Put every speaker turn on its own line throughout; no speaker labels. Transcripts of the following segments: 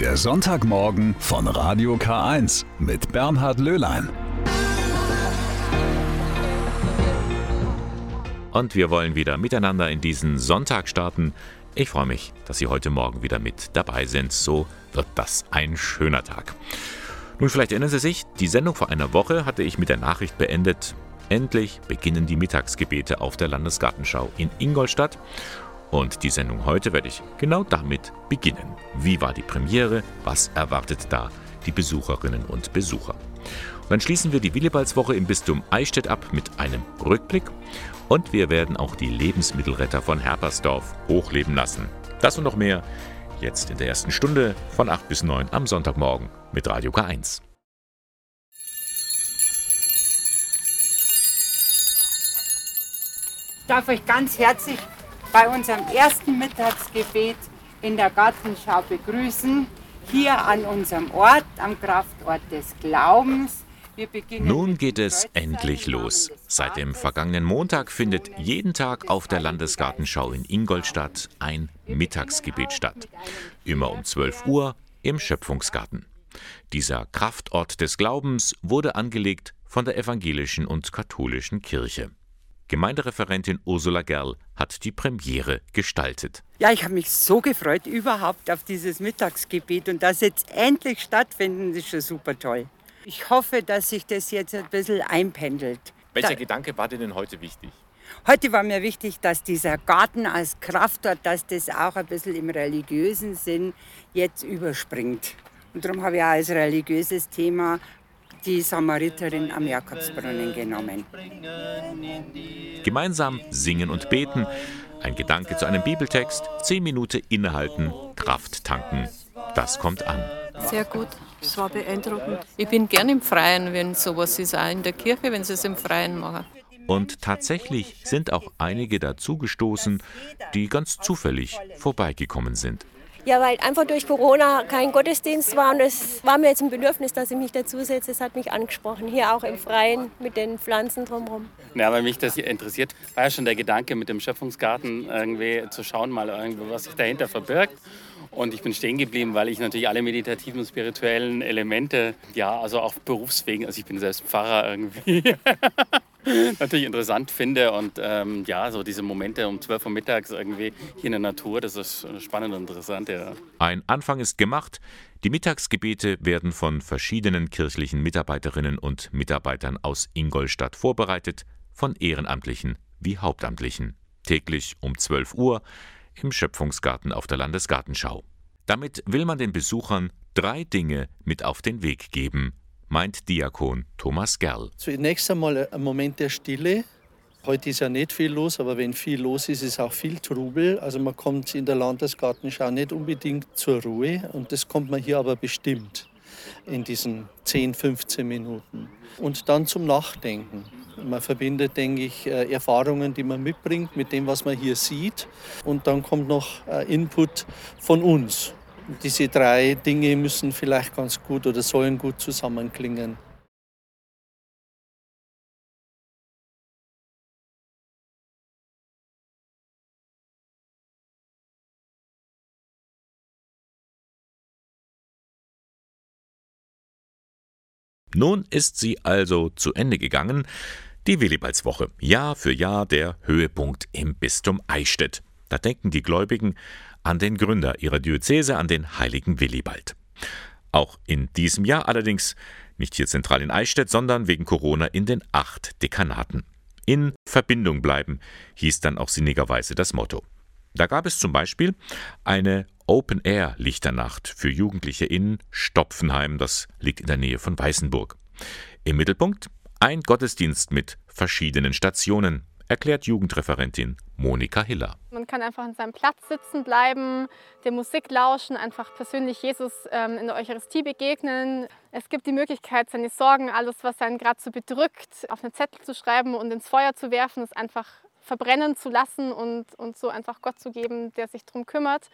Der Sonntagmorgen von Radio K1 mit Bernhard Löhlein.
Und wir wollen wieder miteinander in diesen Sonntag starten. Ich freue mich, dass Sie heute Morgen wieder mit dabei sind. So wird das ein schöner Tag. Nun, vielleicht erinnern Sie sich, die Sendung vor einer Woche hatte ich mit der Nachricht beendet. Endlich beginnen die Mittagsgebete auf der Landesgartenschau in Ingolstadt. Und die Sendung heute werde ich genau damit beginnen. Wie war die Premiere? Was erwartet da die Besucherinnen und Besucher? Und dann schließen wir die Willibaldswoche im Bistum Eichstätt ab mit einem Rückblick. Und wir werden auch die Lebensmittelretter von Herpersdorf hochleben lassen. Das und noch mehr jetzt in der ersten Stunde von 8 bis 9 am Sonntagmorgen mit Radio K1.
Ich darf euch ganz herzlich bei unserem ersten Mittagsgebet in der Gartenschau begrüßen. Hier an unserem Ort, am Kraftort des Glaubens.
Nun geht es endlich los. Seit dem vergangenen Montag findet jeden Tag auf der Landesgartenschau in Ingolstadt ein Mittagsgebet statt. Immer um 12 Uhr im Schöpfungsgarten. Dieser Kraftort des Glaubens wurde angelegt von der evangelischen und katholischen Kirche. Gemeindereferentin Ursula Gerl hat die Premiere gestaltet.
Ja, ich habe mich so gefreut überhaupt auf dieses Mittagsgebet und das jetzt endlich stattfinden, ist schon super toll. Ich hoffe, dass sich das jetzt ein bisschen einpendelt.
Welcher da Gedanke war dir denn heute wichtig?
Heute war mir wichtig, dass dieser Garten als Kraftort, dass das auch ein bisschen im religiösen Sinn jetzt überspringt. Und darum habe ich auch als religiöses Thema die Samariterin am Jakobsbrunnen genommen.
Gemeinsam singen und beten, ein Gedanke zu einem Bibeltext, zehn Minuten innehalten, Kraft tanken. Das kommt an.
Sehr gut, es war beeindruckend. Ich bin gern im Freien, wenn sowas ist, auch in der Kirche, wenn sie es im Freien machen.
Und tatsächlich sind auch einige dazugestoßen, die ganz zufällig vorbeigekommen sind.
Ja, weil einfach durch Corona kein Gottesdienst war und es war mir jetzt ein Bedürfnis, dass ich mich dazusetze. Es hat mich angesprochen, hier auch im Freien mit den Pflanzen drumherum.
Ja, weil mich das interessiert, war ja schon der Gedanke mit dem Schöpfungsgarten irgendwie zu schauen, mal irgendwie, was sich dahinter verbirgt. Und ich bin stehen geblieben, weil ich natürlich alle meditativen und spirituellen Elemente, ja, also auch berufswegen, also ich bin selbst Pfarrer irgendwie, natürlich interessant finde. Und ähm, ja, so diese Momente um 12 Uhr mittags irgendwie hier in der Natur, das ist spannend und interessant, ja.
Ein Anfang ist gemacht. Die Mittagsgebete werden von verschiedenen kirchlichen Mitarbeiterinnen und Mitarbeitern aus Ingolstadt vorbereitet, von Ehrenamtlichen wie Hauptamtlichen. Täglich um 12 Uhr im Schöpfungsgarten auf der Landesgartenschau. Damit will man den Besuchern drei Dinge mit auf den Weg geben, meint Diakon Thomas Gerl.
Zunächst einmal ein Moment der Stille. Heute ist ja nicht viel los, aber wenn viel los ist, ist auch viel Trubel. Also man kommt in der Landesgartenschau nicht unbedingt zur Ruhe und das kommt man hier aber bestimmt in diesen 10, 15 Minuten. Und dann zum Nachdenken. Man verbindet, denke ich, äh, Erfahrungen, die man mitbringt, mit dem, was man hier sieht. Und dann kommt noch äh, Input von uns. Diese drei Dinge müssen vielleicht ganz gut oder sollen gut zusammenklingen.
Nun ist sie also zu Ende gegangen, die Willibaldswoche, Jahr für Jahr der Höhepunkt im Bistum Eichstätt. Da denken die Gläubigen an den Gründer ihrer Diözese, an den heiligen Willibald. Auch in diesem Jahr allerdings nicht hier zentral in Eichstätt, sondern wegen Corona in den acht Dekanaten. In Verbindung bleiben hieß dann auch sinnigerweise das Motto. Da gab es zum Beispiel eine Open-Air-Lichternacht für Jugendliche in Stopfenheim, das liegt in der Nähe von Weißenburg. Im Mittelpunkt ein Gottesdienst mit verschiedenen Stationen, erklärt Jugendreferentin Monika Hiller.
Man kann einfach an seinem Platz sitzen bleiben, der Musik lauschen, einfach persönlich Jesus ähm, in der Eucharistie begegnen. Es gibt die Möglichkeit, seine Sorgen, alles, was einen gerade so bedrückt, auf einen Zettel zu schreiben und ins Feuer zu werfen, es einfach verbrennen zu lassen und, und so einfach Gott zu geben, der sich darum kümmert.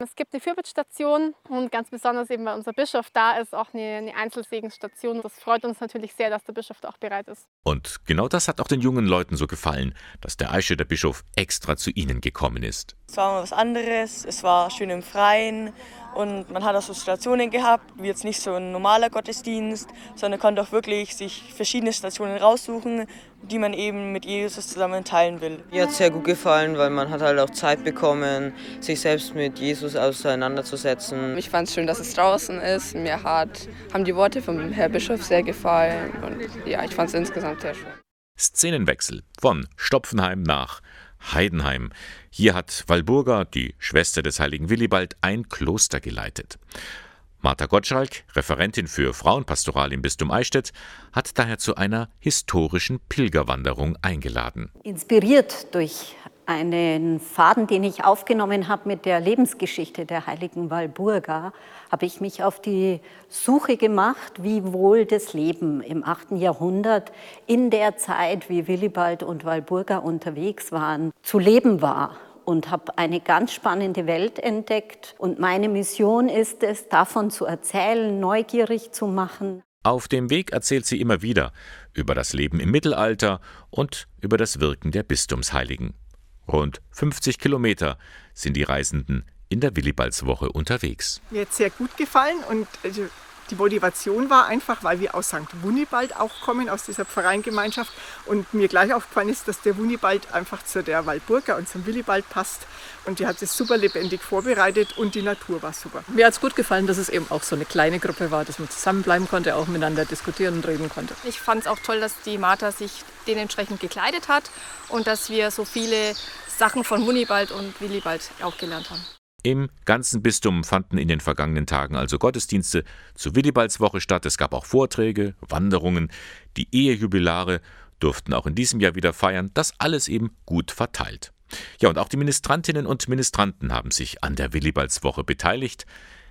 Es gibt eine Fürbittstation und ganz besonders eben, weil unser Bischof da ist, auch eine, eine Einzelsegenstation. Das freut uns natürlich sehr, dass der Bischof da auch bereit ist.
Und genau das hat auch den jungen Leuten so gefallen, dass der Eiche, der Bischof, extra zu ihnen gekommen ist.
Es war mal was anderes, es war schön im Freien Und man hat auch so Stationen gehabt, wie jetzt nicht so ein normaler Gottesdienst, sondern konnte auch wirklich sich verschiedene Stationen raussuchen, die man eben mit Jesus zusammen teilen will.
Mir hat es sehr gut gefallen, weil man hat halt auch Zeit bekommen, sich selbst mit Jesus auseinanderzusetzen.
Ich fand es schön, dass es draußen ist. Mir hat, haben die Worte vom Herr Bischof sehr gefallen und ja, ich fand es insgesamt sehr schön.
Szenenwechsel von Stopfenheim nach Heidenheim. Hier hat Walburga, die Schwester des heiligen Willibald, ein Kloster geleitet. Martha Gottschalk, Referentin für Frauenpastoral im Bistum Eichstätt, hat daher zu einer historischen Pilgerwanderung eingeladen.
Inspiriert durch einen Faden, den ich aufgenommen habe mit der Lebensgeschichte der heiligen Walburga, habe ich mich auf die Suche gemacht, wie wohl das Leben im 8. Jahrhundert in der Zeit, wie Willibald und Walburga unterwegs waren, zu leben war und habe eine ganz spannende Welt entdeckt. Und meine Mission ist es, davon zu erzählen, neugierig zu machen.
Auf dem Weg erzählt sie immer wieder über das Leben im Mittelalter und über das Wirken der Bistumsheiligen. Rund 50 Kilometer sind die Reisenden in der Willibaldswoche unterwegs.
Mir hat sehr gut gefallen und also die Motivation war einfach, weil wir aus St. Wunibald auch kommen, aus dieser Pfarreingemeinschaft. Und mir gleich aufgefallen ist, dass der Wunibald einfach zu der Waldburger und zum Willibald passt. Und die hat es super lebendig vorbereitet und die Natur war super.
Mir hat es gut gefallen, dass es eben auch so eine kleine Gruppe war, dass man zusammenbleiben konnte, auch miteinander diskutieren und reden konnte.
Ich fand es auch toll, dass die Martha sich dementsprechend gekleidet hat und dass wir so viele Sachen von Wunibald und Willibald auch gelernt haben.
Im ganzen Bistum fanden in den vergangenen Tagen also Gottesdienste zur Willibaldswoche statt. Es gab auch Vorträge, Wanderungen. Die Ehejubilare durften auch in diesem Jahr wieder feiern. Das alles eben gut verteilt. Ja, und auch die Ministrantinnen und Ministranten haben sich an der Willibaldswoche beteiligt.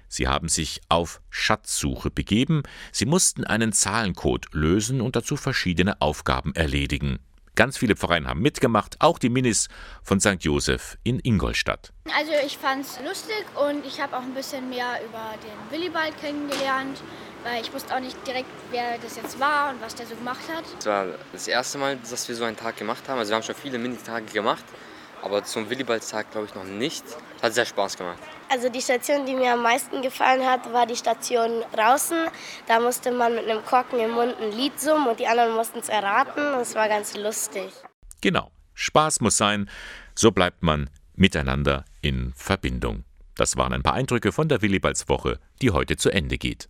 Sie haben sich auf Schatzsuche begeben. Sie mussten einen Zahlencode lösen und dazu verschiedene Aufgaben erledigen. Ganz viele Pfarreien haben mitgemacht, auch die Minis von St. Josef in Ingolstadt.
Also ich fand es lustig und ich habe auch ein bisschen mehr über den Willibald kennengelernt, weil ich wusste auch nicht direkt, wer das jetzt war und was der so gemacht hat.
Es war das erste Mal, dass wir so einen Tag gemacht haben. Also wir haben schon viele Minitage gemacht, aber zum Willibaldstag glaube ich noch nicht. Hat sehr Spaß gemacht.
Also die Station, die mir am meisten gefallen hat, war die Station draußen. Da musste man mit einem Korken im Mund ein Lied summen und die anderen mussten es erraten. Das war ganz lustig.
Genau, Spaß muss sein. So bleibt man miteinander in Verbindung. Das waren ein paar Eindrücke von der Willibaldswoche, die heute zu Ende geht.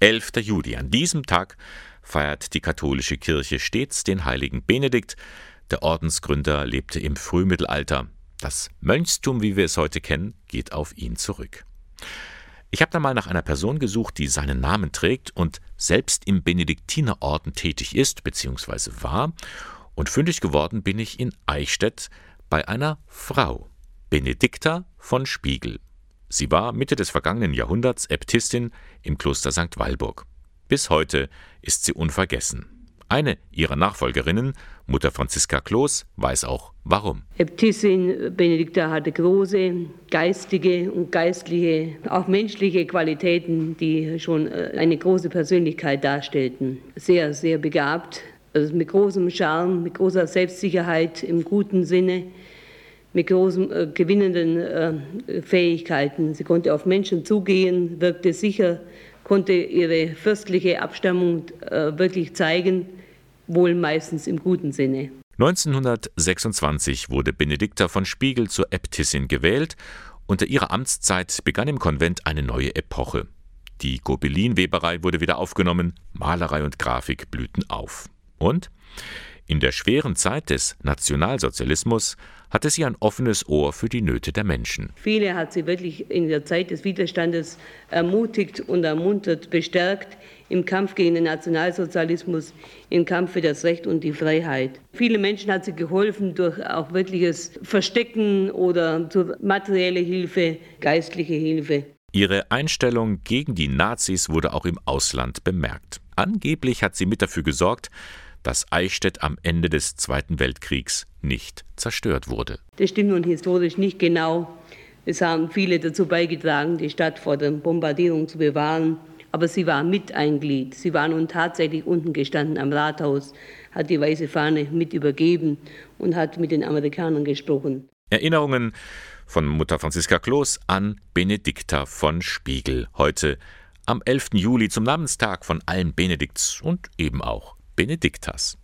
11. Juli. An diesem Tag feiert die katholische Kirche stets den heiligen Benedikt. Der Ordensgründer lebte im Frühmittelalter. Das Mönchstum, wie wir es heute kennen, geht auf ihn zurück. Ich habe dann mal nach einer Person gesucht, die seinen Namen trägt und selbst im Benediktinerorden tätig ist bzw. war, und fündig geworden bin ich in Eichstätt bei einer Frau, Benedikta von Spiegel. Sie war Mitte des vergangenen Jahrhunderts Äbtistin im Kloster St. Walburg. Bis heute ist sie unvergessen. Eine ihrer Nachfolgerinnen, Mutter Franziska Kloß, weiß auch warum.
Äbtissin Benedikta hatte große geistige und geistliche, auch menschliche Qualitäten, die schon äh, eine große Persönlichkeit darstellten. Sehr, sehr begabt, also mit großem Charme, mit großer Selbstsicherheit im guten Sinne, mit großen äh, gewinnenden äh, Fähigkeiten. Sie konnte auf Menschen zugehen, wirkte sicher, konnte ihre fürstliche Abstammung äh, wirklich zeigen wohl meistens im guten Sinne.
1926 wurde Benedikta von Spiegel zur Äbtissin gewählt. Unter ihrer Amtszeit begann im Konvent eine neue Epoche. Die Gobelinweberei wurde wieder aufgenommen, Malerei und Grafik blühten auf. Und in der schweren Zeit des Nationalsozialismus hatte sie ein offenes Ohr für die Nöte der Menschen.
Viele hat sie wirklich in der Zeit des Widerstandes ermutigt und ermuntert, bestärkt im Kampf gegen den Nationalsozialismus, im Kampf für das Recht und die Freiheit. Viele Menschen hat sie geholfen durch auch wirkliches Verstecken oder durch materielle Hilfe, geistliche Hilfe.
Ihre Einstellung gegen die Nazis wurde auch im Ausland bemerkt. Angeblich hat sie mit dafür gesorgt, dass Eichstätt am Ende des Zweiten Weltkriegs nicht zerstört wurde.
Das stimmt nun historisch nicht genau. Es haben viele dazu beigetragen, die Stadt vor der Bombardierung zu bewahren. Aber sie war mit ein Glied. Sie war nun tatsächlich unten gestanden am Rathaus, hat die weiße Fahne mit übergeben und hat mit den Amerikanern gesprochen.
Erinnerungen von Mutter Franziska Kloß an Benedikta von Spiegel. Heute am 11. Juli zum Namenstag von allen Benedikts und eben auch Benediktas.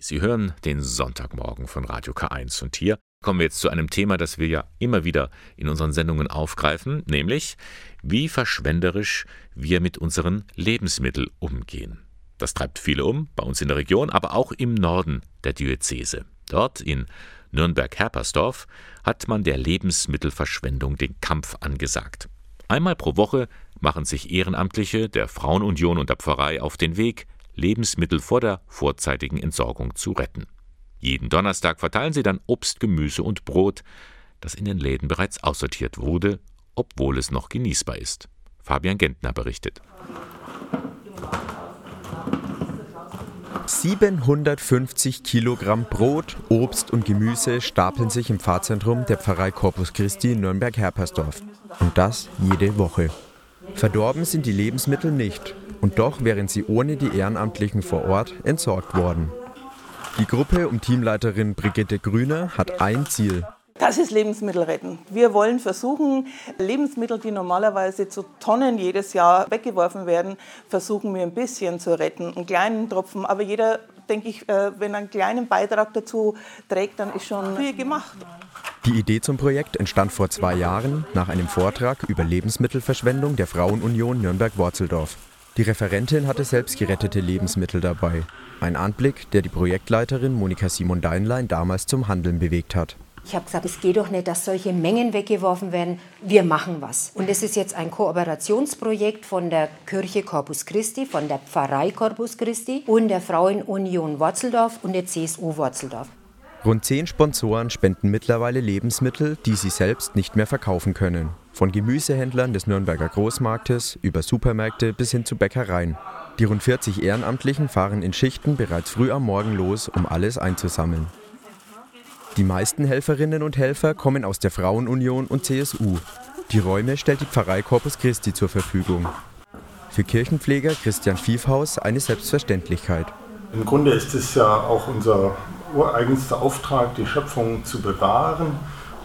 Sie hören den Sonntagmorgen von Radio K1 und hier kommen wir jetzt zu einem Thema, das wir ja immer wieder in unseren Sendungen aufgreifen, nämlich wie verschwenderisch wir mit unseren Lebensmitteln umgehen. Das treibt viele um, bei uns in der Region, aber auch im Norden der Diözese. Dort in Nürnberg-Herpersdorf hat man der Lebensmittelverschwendung den Kampf angesagt. Einmal pro Woche machen sich Ehrenamtliche der Frauenunion und der Pfarrei auf den Weg, Lebensmittel vor der vorzeitigen Entsorgung zu retten. Jeden Donnerstag verteilen sie dann Obst, Gemüse und Brot, das in den Läden bereits aussortiert wurde, obwohl es noch genießbar ist. Fabian Gentner berichtet.
750 Kilogramm Brot, Obst und Gemüse stapeln sich im Pfarrzentrum der Pfarrei Corpus Christi in Nürnberg-Herpersdorf. Und das jede Woche. Verdorben sind die Lebensmittel nicht. Und doch wären sie ohne die Ehrenamtlichen vor Ort entsorgt worden. Die Gruppe um Teamleiterin Brigitte Grüner hat ein Ziel.
Das ist Lebensmittel retten. Wir wollen versuchen, Lebensmittel, die normalerweise zu Tonnen jedes Jahr weggeworfen werden, versuchen wir ein bisschen zu retten, einen kleinen Tropfen. Aber jeder, denke ich, äh, wenn er einen kleinen Beitrag dazu trägt, dann ist schon viel gemacht.
Die Idee zum Projekt entstand vor zwei Jahren nach einem Vortrag über Lebensmittelverschwendung der Frauenunion Nürnberg-Worzeldorf. Die Referentin hatte selbst gerettete Lebensmittel dabei. Ein Anblick, der die Projektleiterin Monika Simon Deinlein damals zum Handeln bewegt hat.
Ich habe gesagt, es geht doch nicht, dass solche Mengen weggeworfen werden. Wir machen was. Und es ist jetzt ein Kooperationsprojekt von der Kirche Corpus Christi, von der Pfarrei Corpus Christi und der Frauenunion Worzeldorf und der CSU Worzeldorf.
Rund zehn Sponsoren spenden mittlerweile Lebensmittel, die sie selbst nicht mehr verkaufen können. Von Gemüsehändlern des Nürnberger Großmarktes über Supermärkte bis hin zu Bäckereien. Die rund 40 Ehrenamtlichen fahren in Schichten bereits früh am Morgen los, um alles einzusammeln. Die meisten Helferinnen und Helfer kommen aus der Frauenunion und CSU. Die Räume stellt die Pfarrei Corpus Christi zur Verfügung. Für Kirchenpfleger Christian Fiefhaus eine Selbstverständlichkeit.
Im Grunde ist es ja auch unser ureigenster Auftrag, die Schöpfung zu bewahren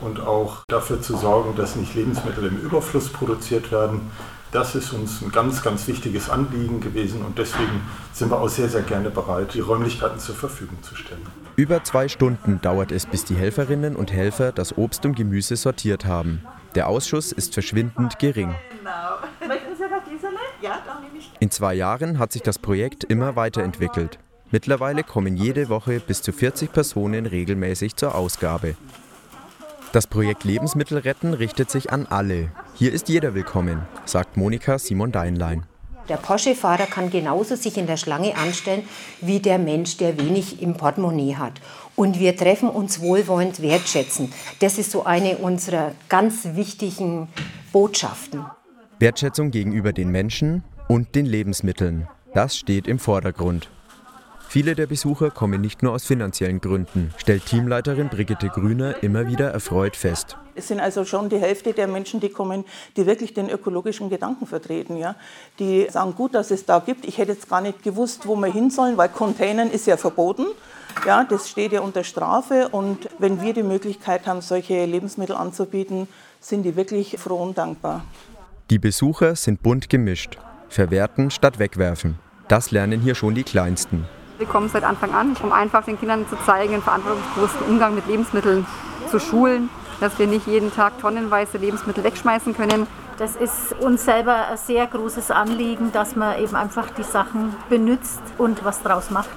und auch dafür zu sorgen, dass nicht Lebensmittel im Überfluss produziert werden. Das ist uns ein ganz, ganz wichtiges Anliegen gewesen und deswegen sind wir auch sehr, sehr gerne bereit, die Räumlichkeiten zur Verfügung zu stellen.
Über zwei Stunden dauert es, bis die Helferinnen und Helfer das Obst und Gemüse sortiert haben. Der Ausschuss ist verschwindend gering. In zwei Jahren hat sich das Projekt immer weiterentwickelt. Mittlerweile kommen jede Woche bis zu 40 Personen regelmäßig zur Ausgabe. Das Projekt Lebensmittel retten richtet sich an alle. Hier ist jeder willkommen, sagt Monika Simon Deinlein.
Der Porsche-Fahrer kann genauso sich in der Schlange anstellen wie der Mensch, der wenig im Portemonnaie hat. Und wir treffen uns wohlwollend wertschätzend. Das ist so eine unserer ganz wichtigen Botschaften.
Wertschätzung gegenüber den Menschen und den Lebensmitteln. Das steht im Vordergrund. Viele der Besucher kommen nicht nur aus finanziellen Gründen, stellt Teamleiterin Brigitte Grüner immer wieder erfreut fest.
Es sind also schon die Hälfte der Menschen, die kommen, die wirklich den ökologischen Gedanken vertreten. Ja? Die sagen, gut, dass es da gibt. Ich hätte jetzt gar nicht gewusst, wo wir hin sollen, weil Containern ist ja verboten. Ja, das steht ja unter Strafe. Und wenn wir die Möglichkeit haben, solche Lebensmittel anzubieten, sind die wirklich froh und dankbar.
Die Besucher sind bunt gemischt. Verwerten statt wegwerfen. Das lernen hier schon die Kleinsten.
Wir kommen seit Anfang an, um einfach den Kindern zu zeigen, einen verantwortungsbewussten Umgang mit Lebensmitteln zu schulen, dass wir nicht jeden Tag tonnenweise Lebensmittel wegschmeißen können.
Das ist uns selber ein sehr großes Anliegen, dass man eben einfach die Sachen benutzt und was draus macht.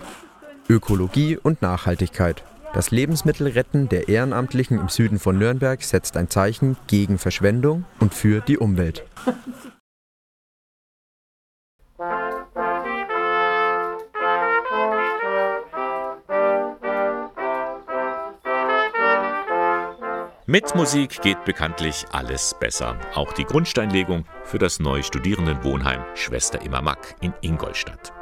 Ökologie und Nachhaltigkeit. Das Lebensmittelretten der Ehrenamtlichen im Süden von Nürnberg setzt ein Zeichen gegen Verschwendung und für die Umwelt.
Mit Musik geht bekanntlich alles besser. Auch die Grundsteinlegung für das neue Studierendenwohnheim Schwester Immer Mack in Ingolstadt.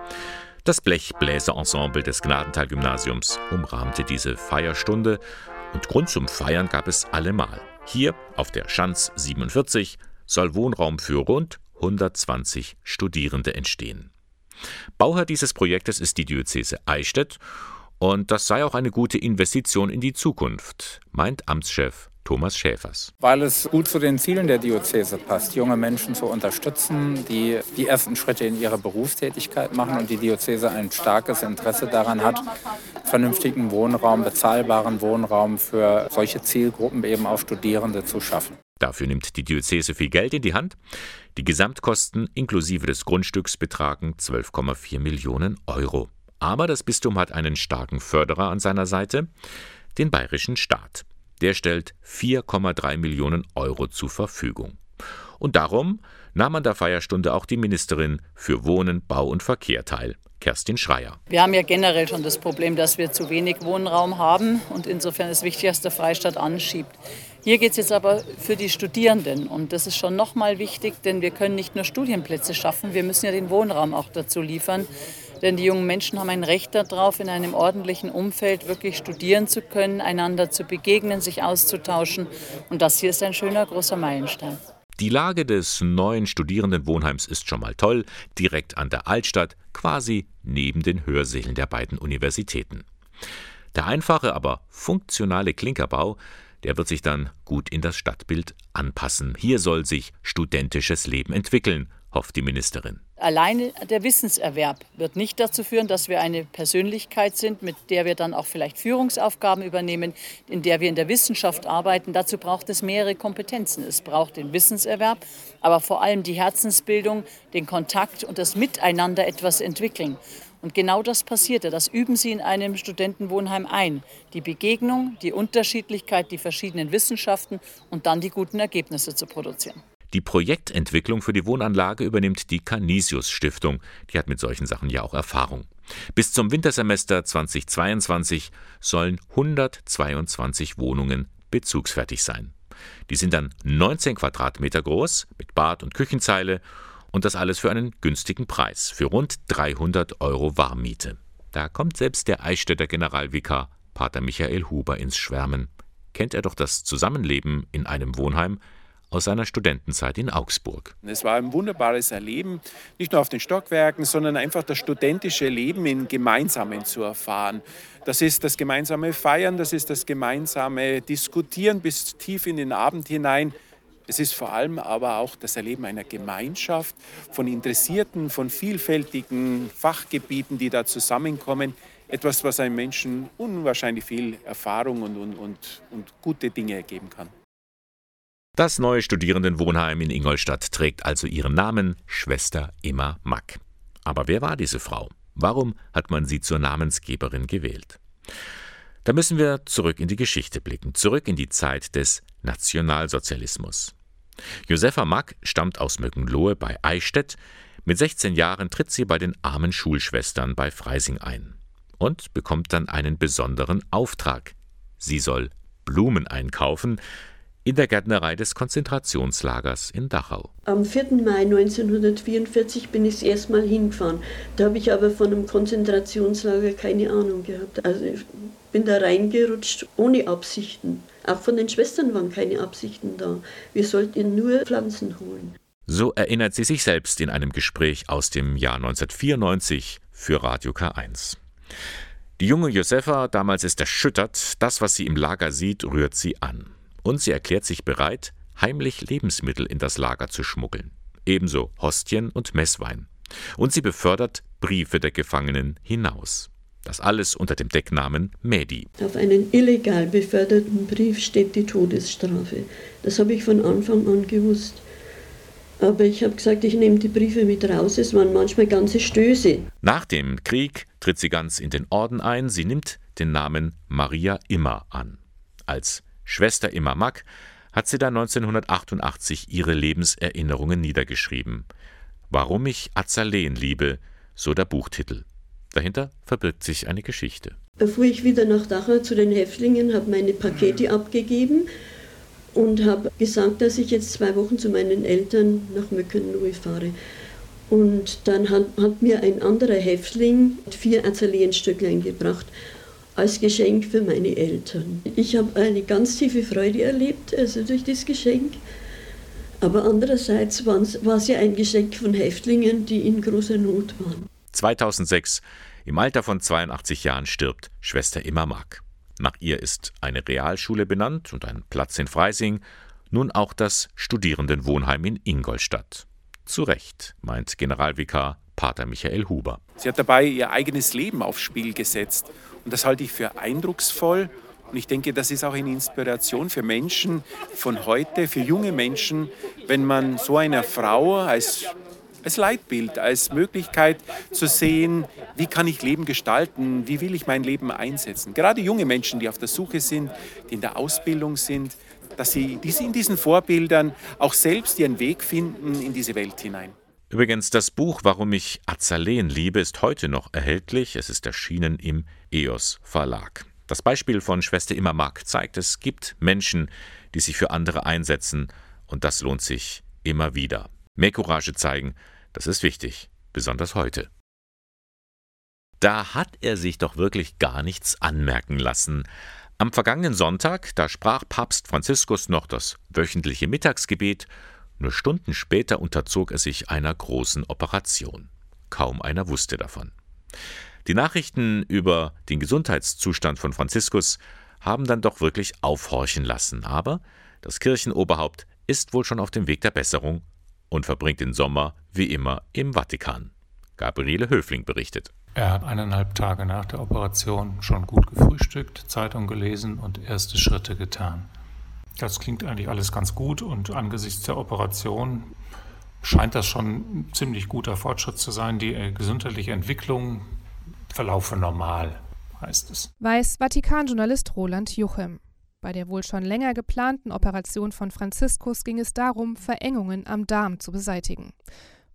Das Blechbläserensemble des Gnadental-Gymnasiums umrahmte diese Feierstunde und Grund zum Feiern gab es allemal. Hier auf der Schanz 47 soll Wohnraum für rund 120 Studierende entstehen. Bauherr dieses Projektes ist die Diözese Eichstätt und das sei auch eine gute Investition in die Zukunft, meint Amtschef Thomas Schäfers.
Weil es gut zu den Zielen der Diözese passt, junge Menschen zu unterstützen, die die ersten Schritte in ihrer Berufstätigkeit machen und die Diözese ein starkes Interesse daran hat, vernünftigen Wohnraum, bezahlbaren Wohnraum für solche Zielgruppen, eben auch Studierende, zu schaffen.
Dafür nimmt die Diözese viel Geld in die Hand. Die Gesamtkosten inklusive des Grundstücks betragen 12,4 Millionen Euro. Aber das Bistum hat einen starken Förderer an seiner Seite, den bayerischen Staat. Der stellt 4,3 Millionen Euro zur Verfügung. Und darum nahm an der Feierstunde auch die Ministerin für Wohnen, Bau und Verkehr teil, Kerstin Schreier.
Wir haben ja generell schon das Problem, dass wir zu wenig Wohnraum haben und insofern ist wichtig, dass der Freistaat anschiebt. Hier geht es jetzt aber für die Studierenden und das ist schon nochmal wichtig, denn wir können nicht nur Studienplätze schaffen, wir müssen ja den Wohnraum auch dazu liefern. Denn die jungen Menschen haben ein Recht darauf, in einem ordentlichen Umfeld wirklich studieren zu können, einander zu begegnen, sich auszutauschen. Und das hier ist ein schöner großer Meilenstein.
Die Lage des neuen Studierendenwohnheims ist schon mal toll, direkt an der Altstadt, quasi neben den Hörsälen der beiden Universitäten. Der einfache, aber funktionale Klinkerbau, der wird sich dann gut in das Stadtbild anpassen. Hier soll sich studentisches Leben entwickeln, hofft die Ministerin.
Alleine der Wissenserwerb wird nicht dazu führen, dass wir eine Persönlichkeit sind, mit der wir dann auch vielleicht Führungsaufgaben übernehmen, in der wir in der Wissenschaft arbeiten. Dazu braucht es mehrere Kompetenzen. Es braucht den Wissenserwerb, aber vor allem die Herzensbildung, den Kontakt und das Miteinander etwas entwickeln. Und genau das passierte. Das üben Sie in einem Studentenwohnheim ein. Die Begegnung, die Unterschiedlichkeit, die verschiedenen Wissenschaften und dann die guten Ergebnisse zu produzieren.
Die Projektentwicklung für die Wohnanlage übernimmt die Canisius Stiftung. Die hat mit solchen Sachen ja auch Erfahrung. Bis zum Wintersemester 2022 sollen 122 Wohnungen bezugsfertig sein. Die sind dann 19 Quadratmeter groß mit Bad und Küchenzeile und das alles für einen günstigen Preis, für rund 300 Euro Warmmiete. Da kommt selbst der Eichstätter Generalvikar Pater Michael Huber ins Schwärmen. Kennt er doch das Zusammenleben in einem Wohnheim aus seiner Studentenzeit in Augsburg.
Es war ein wunderbares Erleben, nicht nur auf den Stockwerken, sondern einfach das studentische Leben in Gemeinsamen zu erfahren. Das ist das gemeinsame Feiern, das ist das gemeinsame Diskutieren bis tief in den Abend hinein. Es ist vor allem aber auch das Erleben einer Gemeinschaft von Interessierten, von vielfältigen Fachgebieten, die da zusammenkommen. Etwas, was einem Menschen unwahrscheinlich viel Erfahrung und, und, und, und gute Dinge ergeben kann.
Das neue Studierendenwohnheim in Ingolstadt trägt also ihren Namen Schwester Imma Mack. Aber wer war diese Frau? Warum hat man sie zur Namensgeberin gewählt? Da müssen wir zurück in die Geschichte blicken, zurück in die Zeit des Nationalsozialismus. Josefa Mack stammt aus Möckenlohe bei Eichstätt. Mit 16 Jahren tritt sie bei den armen Schulschwestern bei Freising ein und bekommt dann einen besonderen Auftrag. Sie soll Blumen einkaufen, in der Gärtnerei des Konzentrationslagers in Dachau.
Am 4. Mai 1944 bin ich das erste Mal hingefahren. Da habe ich aber von einem Konzentrationslager keine Ahnung gehabt. Also ich bin da reingerutscht ohne Absichten. Auch von den Schwestern waren keine Absichten da. Wir sollten nur Pflanzen holen.
So erinnert sie sich selbst in einem Gespräch aus dem Jahr 1994 für Radio K1. Die junge Josefa damals ist erschüttert, das, was sie im Lager sieht, rührt sie an und sie erklärt sich bereit, heimlich Lebensmittel in das Lager zu schmuggeln, ebenso Hostien und Messwein. Und sie befördert Briefe der Gefangenen hinaus. Das alles unter dem Decknamen Medi.
Auf einen illegal beförderten Brief steht die Todesstrafe. Das habe ich von Anfang an gewusst. Aber ich habe gesagt, ich nehme die Briefe mit raus. Es waren manchmal ganze Stöße.
Nach dem Krieg tritt sie ganz in den Orden ein. Sie nimmt den Namen Maria Immer an. Als Schwester Imma Mack hat sie dann 1988 ihre Lebenserinnerungen niedergeschrieben. Warum ich Azaleen liebe, so der Buchtitel. Dahinter verbirgt sich eine Geschichte.
Da fuhr ich wieder nach Dachau zu den Häftlingen, habe meine Pakete abgegeben und habe gesagt, dass ich jetzt zwei Wochen zu meinen Eltern nach Möckenlohe fahre. Und dann hat, hat, mir ein anderer Häftling vier Azaleenstücklein gebracht als Geschenk für meine Eltern. Ich habe eine ganz tiefe Freude erlebt, also durch das Geschenk. Aber andererseits war es ja ein Geschenk von Häftlingen, die in großer Not waren.
2006, im Alter von 82 Jahren, stirbt Schwester Imma Mark. Nach ihr ist eine Realschule benannt und ein Platz in Freising, nun auch das Studierendenwohnheim in Ingolstadt. Zu Recht, meint Generalvikar Pater Michael Huber.
Sie hat dabei ihr eigenes Leben aufs Spiel gesetzt. Und das halte ich für eindrucksvoll. Und ich denke, das ist auch eine Inspiration für Menschen von heute, für junge Menschen, wenn man so einer Frau als, als Leitbild, als Möglichkeit zu sehen, wie kann ich Leben gestalten, wie will ich mein Leben einsetzen. Gerade junge Menschen, die auf der Suche sind, die in der Ausbildung sind, dass sie in diesen Vorbildern auch selbst ihren Weg finden in diese Welt hinein.
Übrigens, das Buch Warum ich Azaleen liebe ist heute noch erhältlich. Es ist erschienen im EOS Verlag. Das Beispiel von Schwester Immer Mark zeigt, es gibt Menschen, die sich für andere einsetzen und das lohnt sich immer wieder. Mehr Courage zeigen, das ist wichtig, besonders heute. Da hat er sich doch wirklich gar nichts anmerken lassen. Am vergangenen Sonntag, da sprach Papst Franziskus noch das wöchentliche Mittagsgebet, nur Stunden später unterzog er sich einer großen Operation. Kaum einer wusste davon. Die Nachrichten über den Gesundheitszustand von Franziskus haben dann doch wirklich aufhorchen lassen, aber das Kirchenoberhaupt ist wohl schon auf dem Weg der Besserung und verbringt den Sommer wie immer im Vatikan. Gabriele Höfling berichtet.
Er hat eineinhalb Tage nach der Operation schon gut gefrühstückt, Zeitung gelesen und erste Schritte getan. Das klingt eigentlich alles ganz gut und angesichts der Operation scheint das schon ein ziemlich guter Fortschritt zu sein. Die äh, gesundheitliche Entwicklung verlaufe normal, heißt es.
Weiß Vatikan-Journalist Roland Juchem. Bei der wohl schon länger geplanten Operation von Franziskus ging es darum, Verengungen am Darm zu beseitigen.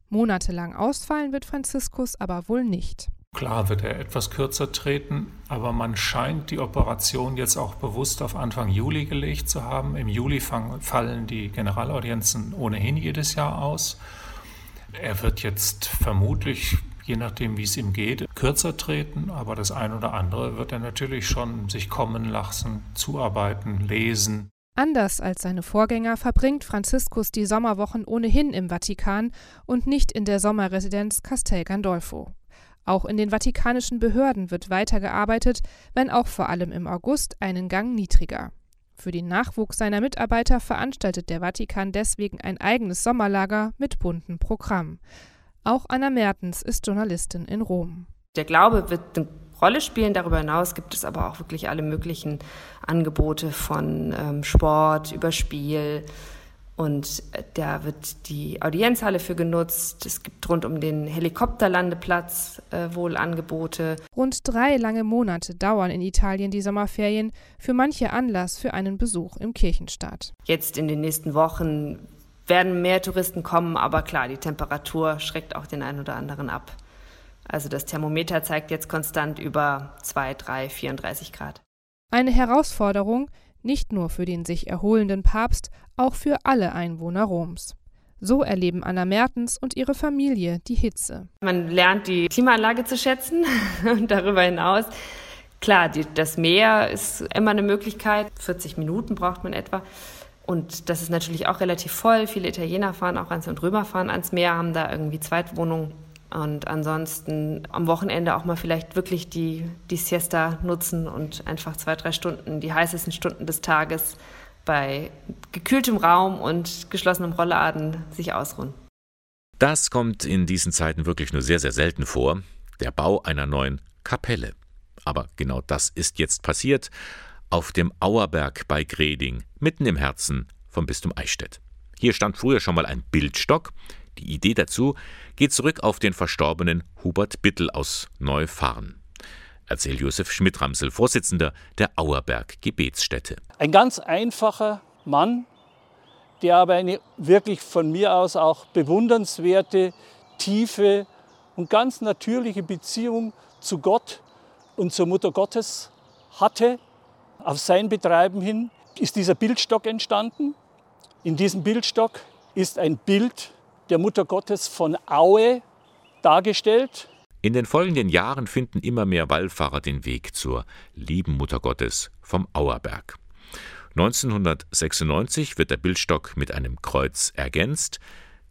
Monatelang ausfallen wird Franziskus aber wohl nicht.
Klar wird er etwas kürzer treten, aber man scheint die Operation jetzt auch bewusst auf Anfang Juli gelegt zu haben. Im Juli fallen die Generalaudienzen ohnehin jedes Jahr aus. Er wird jetzt vermutlich, je nachdem wie es ihm geht, kürzer treten, aber das eine oder andere wird er natürlich schon sich kommen lassen, zuarbeiten, lesen.
Anders als seine Vorgänger verbringt Franziskus die Sommerwochen ohnehin im Vatikan und nicht in der Sommerresidenz Castel Gandolfo. Auch in den vatikanischen Behörden wird weitergearbeitet, wenn auch vor allem im August einen Gang niedriger. Für den Nachwuchs seiner Mitarbeiter veranstaltet der Vatikan deswegen ein eigenes Sommerlager mit bunten Programm. Auch Anna Mertens ist Journalistin in Rom.
Der Glaube wird eine Rolle spielen. Darüber hinaus gibt es aber auch wirklich alle möglichen Angebote von ähm, Sport über Spiel, und äh, da wird die Audienzhalle für genutzt. Es gibt rund um den Helikopterlandeplatz äh, wohl Angebote.
Rund drei lange Monate dauern in Italien die Sommerferien, für manche Anlass für einen Besuch im Kirchenstaat.
Jetzt in den nächsten Wochen werden mehr Touristen kommen, aber klar, die Temperatur schreckt auch den einen oder anderen ab. Also das Thermometer zeigt jetzt konstant über 2, 3, 34 Grad.
Eine Herausforderung, nicht nur für den sich erholenden Papst, auch für alle Einwohner Roms. So erleben Anna Mertens und ihre Familie die Hitze.
Man lernt die Klimaanlage zu schätzen und darüber hinaus. Klar, die, das Meer ist immer eine Möglichkeit. 40 Minuten braucht man etwa. Und das ist natürlich auch relativ voll. Viele Italiener fahren auch ans und Römer fahren ans Meer, haben da irgendwie Zweitwohnungen. Und ansonsten am Wochenende auch mal vielleicht wirklich die, die Siesta nutzen und einfach zwei, drei Stunden, die heißesten Stunden des Tages bei gekühltem Raum und geschlossenem Rollladen sich ausruhen.
Das kommt in diesen Zeiten wirklich nur sehr, sehr selten vor. Der Bau einer neuen Kapelle. Aber genau das ist jetzt passiert auf dem Auerberg bei Greding, mitten im Herzen vom Bistum Eichstätt. Hier stand früher schon mal ein Bildstock. Die Idee dazu geht zurück auf den verstorbenen Hubert Bittel aus Neufahren erzählt Josef Schmidt-Ramsel, Vorsitzender der Auerberg Gebetsstätte.
Ein ganz einfacher Mann, der aber eine wirklich von mir aus auch bewundernswerte, tiefe und ganz natürliche Beziehung zu Gott und zur Mutter Gottes hatte. Auf sein Betreiben hin ist dieser Bildstock entstanden. In diesem Bildstock ist ein Bild der Mutter Gottes von Aue dargestellt.
In den folgenden Jahren finden immer mehr Wallfahrer den Weg zur lieben Mutter Gottes vom Auerberg. 1996 wird der Bildstock mit einem Kreuz ergänzt.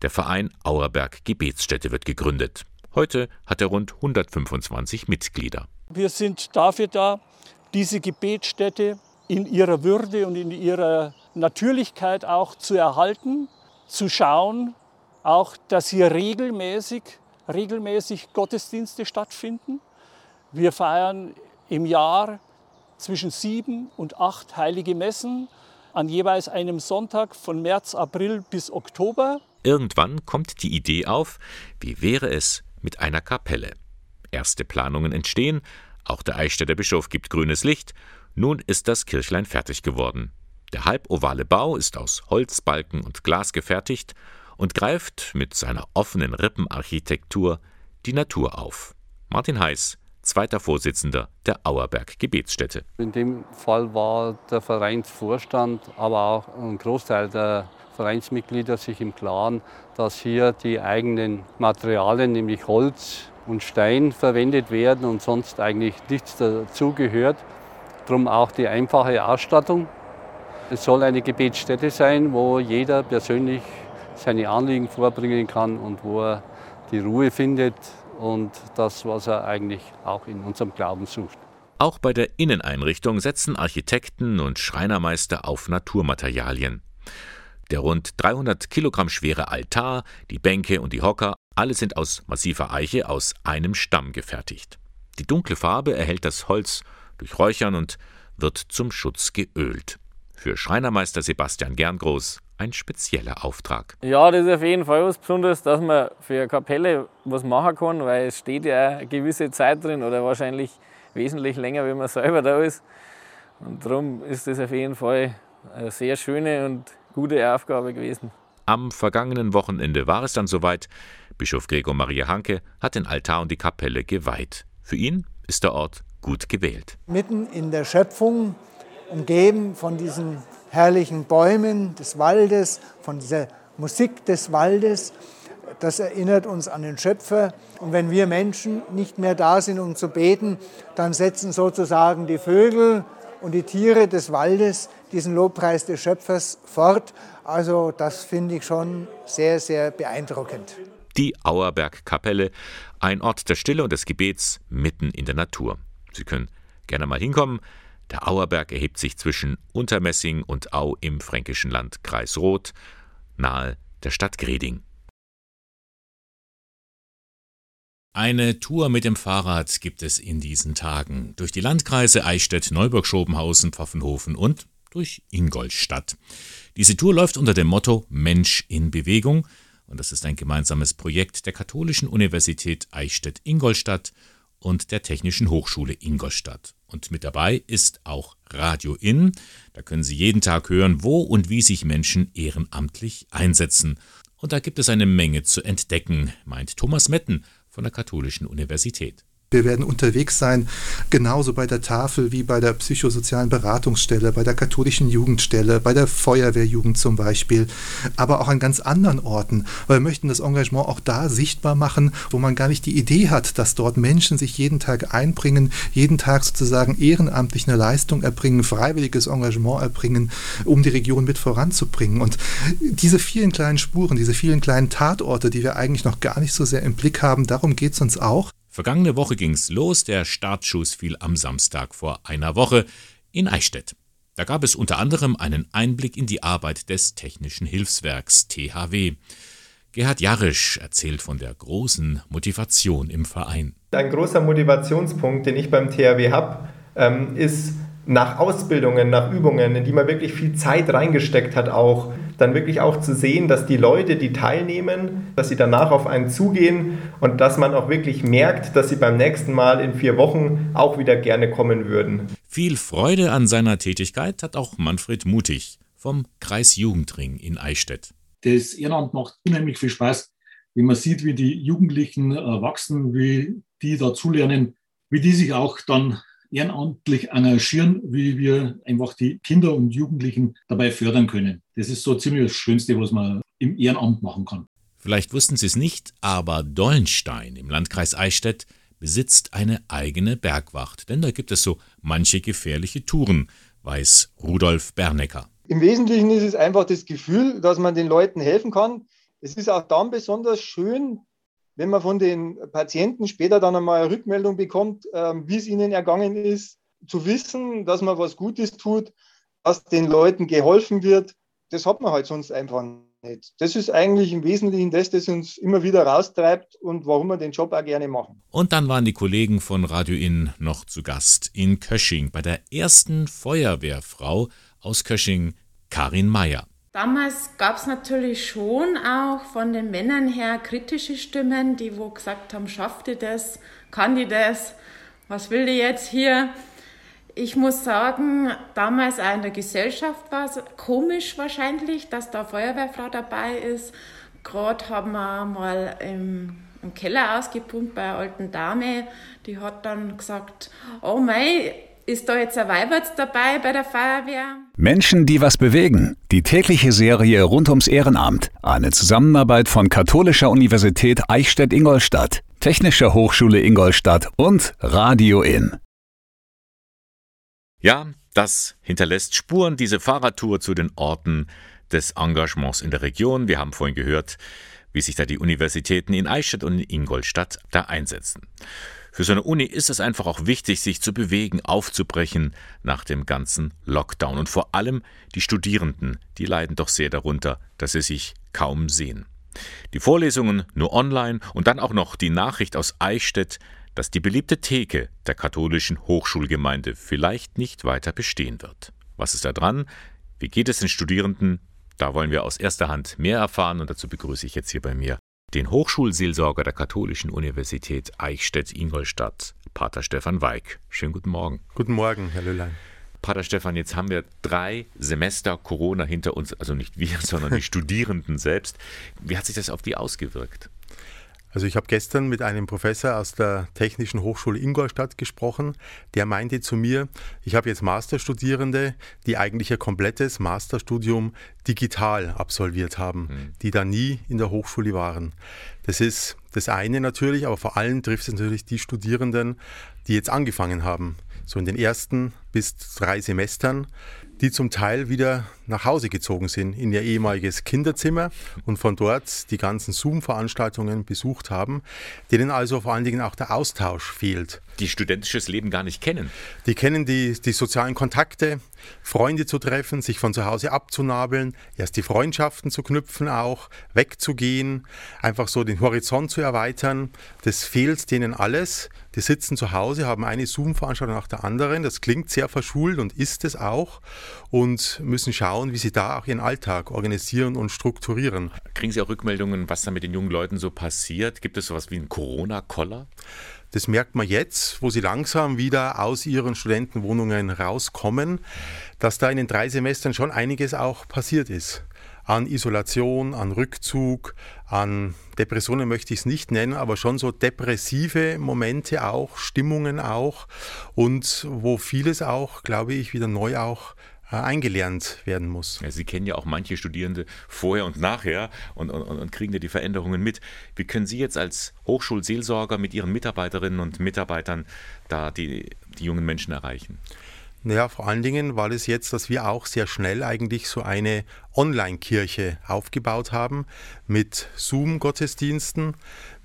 Der Verein Auerberg Gebetsstätte wird gegründet. Heute hat er rund 125 Mitglieder.
Wir sind dafür da, diese Gebetsstätte in ihrer Würde und in ihrer Natürlichkeit auch zu erhalten, zu schauen, auch, dass hier regelmäßig, regelmäßig Gottesdienste stattfinden. Wir feiern im Jahr zwischen sieben und acht heilige Messen an jeweils einem Sonntag von März, April bis Oktober.
Irgendwann kommt die Idee auf, wie wäre es mit einer Kapelle? Erste Planungen entstehen, auch der Eichstätter Bischof gibt grünes Licht, nun ist das Kirchlein fertig geworden. Der halbovale Bau ist aus Holzbalken und Glas gefertigt und greift mit seiner offenen Rippenarchitektur die Natur auf. Martin Heiß, zweiter Vorsitzender der Auerberg Gebetsstätte.
In dem Fall war der Vereinsvorstand, aber auch ein Großteil der Vereinsmitglieder sich im Klaren, dass hier die eigenen Materialien, nämlich Holz und Stein, verwendet werden und sonst eigentlich nichts dazugehört. Darum auch die einfache Ausstattung. Es soll eine Gebetsstätte sein, wo jeder persönlich seine Anliegen vorbringen kann und wo er die Ruhe findet und das, was er eigentlich auch in unserem Glauben sucht.
Auch bei der Inneneinrichtung setzen Architekten und Schreinermeister auf Naturmaterialien. Der rund 300 Kilogramm schwere Altar, die Bänke und die Hocker, alle sind aus massiver Eiche aus einem Stamm gefertigt. Die dunkle Farbe erhält das Holz durch Räuchern und wird zum Schutz geölt. Für Schreinermeister Sebastian Gerngroß ein spezieller Auftrag.
Ja, das ist auf jeden Fall was Besonderes, dass man für eine Kapelle was machen kann, weil es steht ja eine gewisse Zeit drin oder wahrscheinlich wesentlich länger, wenn man selber da ist. Und darum ist das auf jeden Fall eine sehr schöne und gute Aufgabe gewesen.
Am vergangenen Wochenende war es dann soweit. Bischof Gregor Maria Hanke hat den Altar und die Kapelle geweiht. Für ihn ist der Ort gut gewählt.
Mitten in der Schöpfung, umgeben von diesen herrlichen Bäumen des Waldes, von dieser Musik des Waldes. Das erinnert uns an den Schöpfer. Und wenn wir Menschen nicht mehr da sind, um zu beten, dann setzen sozusagen die Vögel und die Tiere des Waldes diesen Lobpreis des Schöpfers fort. Also das finde ich schon sehr, sehr beeindruckend.
Die Auerbergkapelle, ein Ort der Stille und des Gebets mitten in der Natur. Sie können gerne mal hinkommen. Der Auerberg erhebt sich zwischen Untermessing und Au im fränkischen Landkreis Roth, nahe der Stadt Greding. Eine Tour mit dem Fahrrad gibt es in diesen Tagen durch die Landkreise Eichstätt, Neuburg, Schobenhausen, Pfaffenhofen und durch Ingolstadt. Diese Tour läuft unter dem Motto Mensch in Bewegung und das ist ein gemeinsames Projekt der Katholischen Universität Eichstätt-Ingolstadt und der Technischen Hochschule Ingolstadt. Und mit dabei ist auch Radio In. Da können Sie jeden Tag hören, wo und wie sich Menschen ehrenamtlich einsetzen. Und da gibt es eine Menge zu entdecken, meint Thomas Metten von der Katholischen Universität.
Wir werden unterwegs sein, genauso bei der Tafel wie bei der psychosozialen Beratungsstelle, bei der katholischen Jugendstelle, bei der Feuerwehrjugend zum Beispiel, aber auch an ganz anderen Orten, weil wir möchten das Engagement auch da sichtbar machen, wo man gar nicht die Idee hat, dass dort Menschen sich jeden Tag einbringen, jeden Tag sozusagen ehrenamtlich eine Leistung erbringen, freiwilliges Engagement erbringen, um die Region mit voranzubringen. Und diese vielen kleinen Spuren, diese vielen kleinen Tatorte, die wir eigentlich noch gar nicht so sehr im Blick haben, darum geht es uns auch.
Vergangene Woche ging's los, der Startschuss fiel am Samstag vor einer Woche in Eichstätt. Da gab es unter anderem einen Einblick in die Arbeit des Technischen Hilfswerks THW. Gerhard Jarisch erzählt von der großen Motivation im Verein.
Ein großer Motivationspunkt, den ich beim THW habe, ähm, ist nach Ausbildungen, nach Übungen, in die man wirklich viel Zeit reingesteckt hat, auch dann wirklich auch zu sehen, dass die Leute, die teilnehmen, dass sie danach auf einen zugehen und dass man auch wirklich merkt, dass sie beim nächsten Mal in vier Wochen auch wieder gerne kommen würden.
Viel Freude an seiner Tätigkeit hat auch Manfred Mutig vom Kreis Jugendring in Eichstätt.
Das Ehrenamt macht unheimlich viel Spaß, wenn man sieht, wie die Jugendlichen wachsen, wie die dazulernen, wie die sich auch dann ehrenamtlich engagieren, wie wir einfach die Kinder und Jugendlichen dabei fördern können. Das ist so ziemlich das Schönste, was man im Ehrenamt machen kann.
Vielleicht wussten Sie es nicht, aber Dollenstein im Landkreis Eichstätt besitzt eine eigene Bergwacht, denn da gibt es so manche gefährliche Touren, weiß Rudolf Bernecker.
Im Wesentlichen ist es einfach das Gefühl, dass man den Leuten helfen kann. Es ist auch dann besonders schön, wenn man von den Patienten später dann einmal eine Rückmeldung bekommt, ähm, wie es ihnen ergangen ist, zu wissen, dass man was Gutes tut, dass den Leuten geholfen wird, das hat man halt sonst einfach nicht. Das ist eigentlich im Wesentlichen das, das uns immer wieder raustreibt und warum wir den Job auch gerne machen.
Und dann waren die Kollegen von Radio Inn noch zu Gast in Kösching bei der ersten Feuerwehrfrau aus Kösching, Karin Meyer.
Damals gab es natürlich schon auch von den Männern her kritische Stimmen, die wo gesagt haben, schafft die das, kann die das, was will die jetzt hier? Ich muss sagen, damals auch in der Gesellschaft war es komisch wahrscheinlich, dass da Feuerwehrfrau dabei ist. Gerade haben wir mal im, im Keller ausgepumpt bei einer alten Dame, die hat dann gesagt, oh mei, ist da jetzt ein Weibertz dabei bei der Feuerwehr?
Menschen, die was bewegen. Die tägliche Serie rund ums Ehrenamt. Eine Zusammenarbeit von Katholischer Universität Eichstätt-Ingolstadt, Technischer Hochschule Ingolstadt und Radio Inn.
Ja, das hinterlässt Spuren, diese Fahrradtour zu den Orten des Engagements in der Region. Wir haben vorhin gehört, wie sich da die Universitäten in Eichstätt und in Ingolstadt da einsetzen. Für so eine Uni ist es einfach auch wichtig, sich zu bewegen, aufzubrechen nach dem ganzen Lockdown. Und vor allem die Studierenden, die leiden doch sehr darunter, dass sie sich kaum sehen. Die Vorlesungen nur online und dann auch noch die Nachricht aus Eichstätt, dass die beliebte Theke der katholischen Hochschulgemeinde vielleicht nicht weiter bestehen wird. Was ist da dran? Wie geht es den Studierenden? Da wollen wir aus erster Hand mehr erfahren und dazu begrüße ich jetzt hier bei mir den Hochschulseelsorger der Katholischen Universität Eichstätt-Ingolstadt, Pater Stefan Weig. Schönen guten Morgen.
Guten Morgen, Herr Lüllein.
Pater Stefan, jetzt haben wir drei Semester Corona hinter uns, also nicht wir, sondern die Studierenden selbst. Wie hat sich das auf die ausgewirkt?
Also ich habe gestern mit einem Professor aus der Technischen Hochschule Ingolstadt gesprochen, der meinte zu mir, ich habe jetzt Masterstudierende, die eigentlich ihr komplettes Masterstudium digital absolviert haben, mhm. die da nie in der Hochschule waren. Das ist das eine natürlich, aber vor allem trifft es natürlich die Studierenden, die jetzt angefangen haben, so in den ersten bis drei Semestern die zum Teil wieder nach Hause gezogen sind in ihr ehemaliges Kinderzimmer und von dort die ganzen Zoom-Veranstaltungen besucht haben, denen also vor allen Dingen auch der Austausch fehlt.
Die studentisches Leben gar nicht kennen.
Die kennen die, die sozialen Kontakte, Freunde zu treffen, sich von zu Hause abzunabeln, erst die Freundschaften zu knüpfen auch, wegzugehen, einfach so den Horizont zu erweitern. Das fehlt denen alles. Die sitzen zu Hause, haben eine Zoom-Veranstaltung nach der anderen. Das klingt sehr verschult und ist es auch. Und müssen schauen, wie sie da auch ihren Alltag organisieren und strukturieren.
Kriegen Sie auch Rückmeldungen, was da mit den jungen Leuten so passiert? Gibt es sowas wie einen Corona-Koller?
Das merkt man jetzt, wo sie langsam wieder aus ihren Studentenwohnungen rauskommen, dass da in den drei Semestern schon einiges auch passiert ist. An Isolation, an Rückzug, an Depressionen möchte ich es nicht nennen, aber schon so depressive Momente auch, Stimmungen auch und wo vieles auch, glaube ich, wieder neu auch äh, eingelernt werden muss.
Ja, Sie kennen ja auch manche Studierende vorher und nachher und, und, und kriegen ja die Veränderungen mit. Wie können Sie jetzt als Hochschulseelsorger mit Ihren Mitarbeiterinnen und Mitarbeitern da die, die jungen Menschen erreichen?
Naja, vor allen Dingen war es jetzt, dass wir auch sehr schnell eigentlich so eine Online-Kirche aufgebaut haben mit Zoom-Gottesdiensten,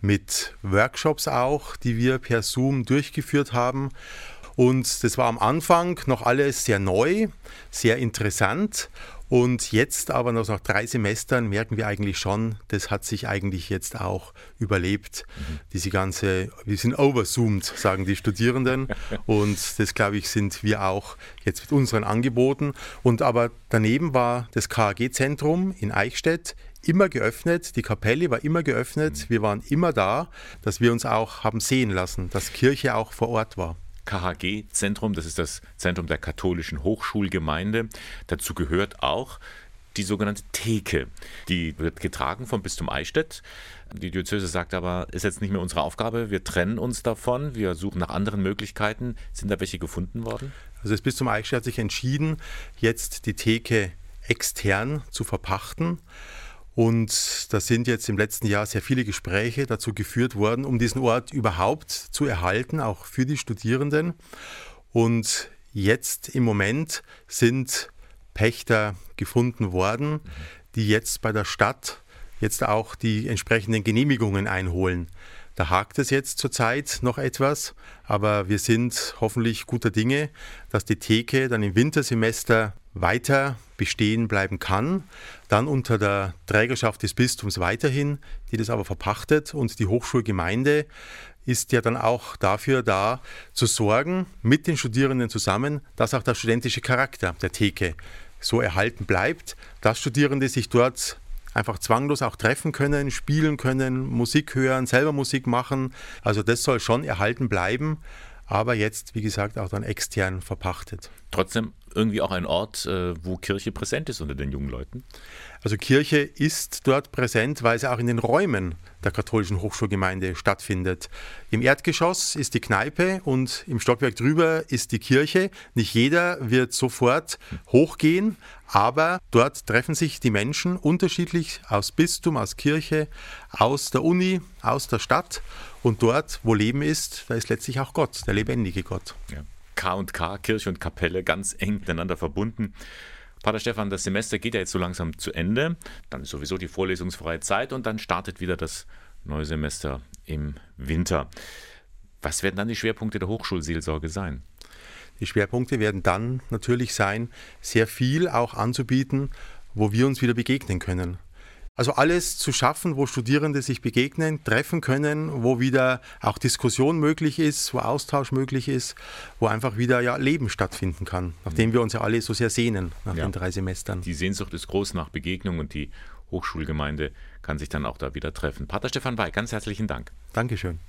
mit Workshops auch, die wir per Zoom durchgeführt haben und das war am Anfang noch alles sehr neu, sehr interessant. Und jetzt aber noch nach drei Semestern merken wir eigentlich schon, das hat sich eigentlich jetzt auch überlebt. Mhm. Diese ganze, wir sind overzoomed, sagen die Studierenden. Und das, glaube ich, sind wir auch jetzt mit unseren Angeboten. Und aber daneben war das KAG-Zentrum in Eichstätt immer geöffnet, die Kapelle war immer geöffnet, mhm. wir waren immer da, dass wir uns auch haben sehen lassen, dass Kirche auch vor Ort war.
KHG-Zentrum, das ist das Zentrum der katholischen Hochschulgemeinde. Dazu gehört auch die sogenannte Theke. Die wird getragen vom Bistum Eichstätt. Die Diözese sagt aber, ist jetzt nicht mehr unsere Aufgabe, wir trennen uns davon, wir suchen nach anderen Möglichkeiten. Sind da welche gefunden worden?
Also das Bistum Eichstätt hat sich entschieden, jetzt die Theke extern zu verpachten. Und da sind jetzt im letzten Jahr sehr viele Gespräche dazu geführt worden, um diesen Ort überhaupt zu erhalten, auch für die Studierenden. Und jetzt im Moment sind Pächter gefunden worden, die jetzt bei der Stadt jetzt auch die entsprechenden Genehmigungen einholen. Da hakt es jetzt zurzeit noch etwas, aber wir sind hoffentlich guter Dinge, dass die Theke dann im Wintersemester weiter bestehen bleiben kann, dann unter der Trägerschaft des Bistums weiterhin, die das aber verpachtet und die Hochschulgemeinde ist ja dann auch dafür da, zu sorgen, mit den Studierenden zusammen, dass auch der studentische Charakter der Theke so erhalten bleibt, dass Studierende sich dort einfach zwanglos auch treffen können, spielen können, Musik hören, selber Musik machen. Also das soll schon erhalten bleiben, aber jetzt, wie gesagt, auch dann extern verpachtet.
Trotzdem irgendwie auch ein Ort, äh, wo Kirche präsent ist unter den jungen Leuten?
Also Kirche ist dort präsent, weil sie auch in den Räumen der katholischen Hochschulgemeinde stattfindet. Im Erdgeschoss ist die Kneipe und im Stockwerk drüber ist die Kirche. Nicht jeder wird sofort hochgehen, aber dort treffen sich die Menschen unterschiedlich aus Bistum, aus Kirche, aus der Uni, aus der Stadt. Und dort, wo Leben ist, da ist letztlich auch Gott, der lebendige Gott.
Ja. K und K, Kirche und Kapelle, ganz eng miteinander verbunden. Pater Stefan, das Semester geht ja jetzt so langsam zu Ende. Dann ist sowieso die vorlesungsfreie Zeit und dann startet wieder das neue Semester im Winter. Was werden dann die Schwerpunkte der Hochschulseelsorge sein?
Die Schwerpunkte werden dann natürlich sein, sehr viel auch anzubieten, wo wir uns wieder begegnen können. Also alles zu schaffen, wo Studierende sich begegnen, treffen können, wo wieder auch Diskussion möglich ist, wo Austausch möglich ist, wo einfach wieder ja Leben stattfinden kann, nachdem wir uns ja alle so sehr sehnen nach ja. den drei Semestern.
Die Sehnsucht ist groß nach Begegnung und die Hochschulgemeinde kann sich dann auch da wieder treffen. Pater Stefan Wey, ganz herzlichen Dank.
Dankeschön.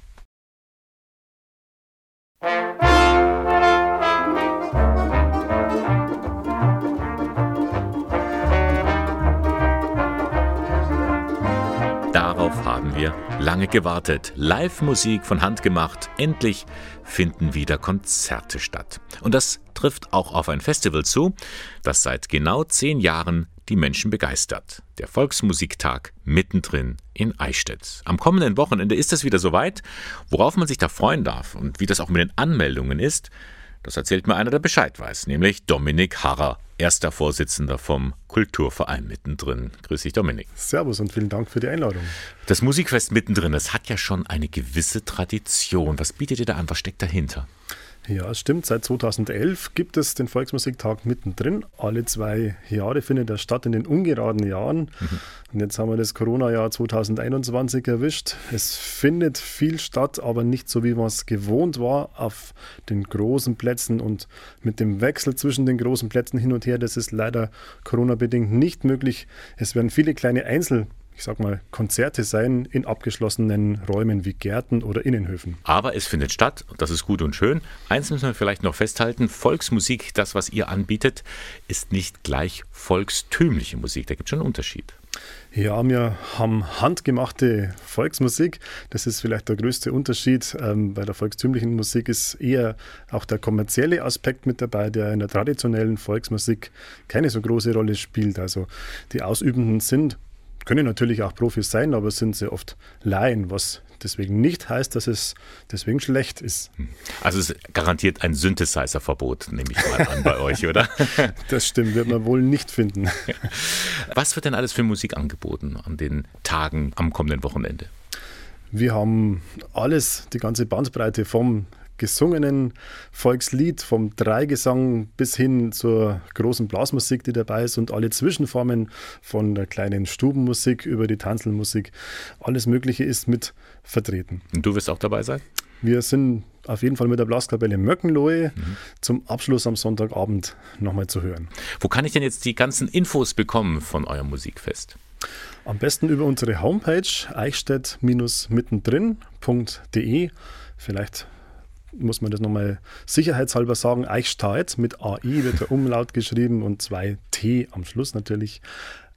Wir lange gewartet. Live-Musik von Hand gemacht. Endlich finden wieder Konzerte statt. Und das trifft auch auf ein Festival zu, das seit genau zehn Jahren die Menschen begeistert. Der Volksmusiktag mittendrin in Eichstätt. Am kommenden Wochenende ist es wieder soweit. Worauf man sich da freuen darf und wie das auch mit den Anmeldungen ist, das erzählt mir einer, der Bescheid weiß, nämlich Dominik Harrer, erster Vorsitzender vom Kulturverein mittendrin. Grüß dich, Dominik.
Servus und vielen Dank für die Einladung.
Das Musikfest mittendrin, das hat ja schon eine gewisse Tradition. Was bietet ihr da an? Was steckt dahinter?
Ja, es stimmt. Seit 2011 gibt es den Volksmusiktag mittendrin. Alle zwei Jahre findet er statt in den ungeraden Jahren. Mhm. Und jetzt haben wir das Corona-Jahr 2021 erwischt. Es findet viel statt, aber nicht so, wie man es gewohnt war, auf den großen Plätzen und mit dem Wechsel zwischen den großen Plätzen hin und her. Das ist leider Corona-bedingt nicht möglich. Es werden viele kleine Einzel- ich sag mal, Konzerte sein in abgeschlossenen Räumen wie Gärten oder Innenhöfen.
Aber es findet statt und das ist gut und schön. Eins müssen wir vielleicht noch festhalten: Volksmusik, das, was ihr anbietet, ist nicht gleich volkstümliche Musik. Da gibt es schon einen Unterschied.
Ja, wir haben handgemachte Volksmusik. Das ist vielleicht der größte Unterschied. Ähm, bei der volkstümlichen Musik ist eher auch der kommerzielle Aspekt mit dabei, der in der traditionellen Volksmusik keine so große Rolle spielt. Also die Ausübenden sind können natürlich auch Profis sein, aber sind sehr oft Laien, was deswegen nicht heißt, dass es deswegen schlecht ist.
Also es ist garantiert ein Synthesizer-Verbot, nehme ich mal an bei euch, oder?
Das stimmt, wird man wohl nicht finden.
Was wird denn alles für Musik angeboten an den Tagen am kommenden Wochenende?
Wir haben alles, die ganze Bandbreite vom gesungenen Volkslied, vom Dreigesang bis hin zur großen Blasmusik, die dabei ist und alle Zwischenformen von der kleinen Stubenmusik über die Tanzelmusik. Alles Mögliche ist mit vertreten.
Und du wirst auch dabei sein?
Wir sind auf jeden Fall mit der Blaskapelle Möckenlohe mhm. zum Abschluss am Sonntagabend nochmal zu hören.
Wo kann ich denn jetzt die ganzen Infos bekommen von eurem Musikfest?
Am besten über unsere Homepage eichstätt-mittendrin.de. Vielleicht muss man das nochmal sicherheitshalber sagen, Eichstätt mit AI wird der Umlaut geschrieben und zwei T am Schluss natürlich.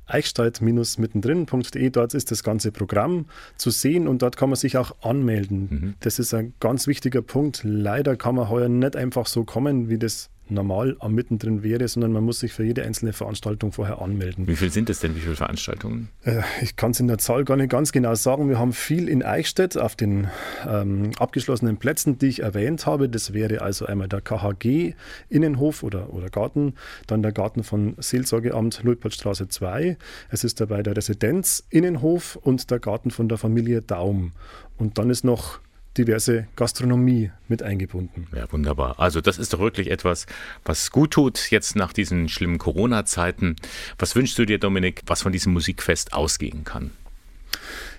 Eichstätt-mittendrin.de, dort ist das ganze Programm zu sehen und dort kann man sich auch anmelden. Mhm. Das ist ein ganz wichtiger Punkt. Leider kann man heuer nicht einfach so kommen, wie das normal am Mittendrin wäre, sondern man muss sich für jede einzelne Veranstaltung vorher anmelden.
Wie viel sind es denn? Wie viele Veranstaltungen?
Äh, ich kann es in der Zahl gar nicht ganz genau sagen. Wir haben viel in Eichstätt auf den ähm, abgeschlossenen Plätzen, die ich erwähnt habe. Das wäre also einmal der KHG Innenhof oder, oder Garten, dann der Garten von Seelsorgeamt Luitpoldstraße 2. Es ist dabei der Residenz Innenhof und der Garten von der Familie Daum. Und dann ist noch diverse Gastronomie mit eingebunden.
Ja, wunderbar. Also das ist doch wirklich etwas, was gut tut jetzt nach diesen schlimmen Corona-Zeiten. Was wünschst du dir, Dominik, was von diesem Musikfest ausgehen kann?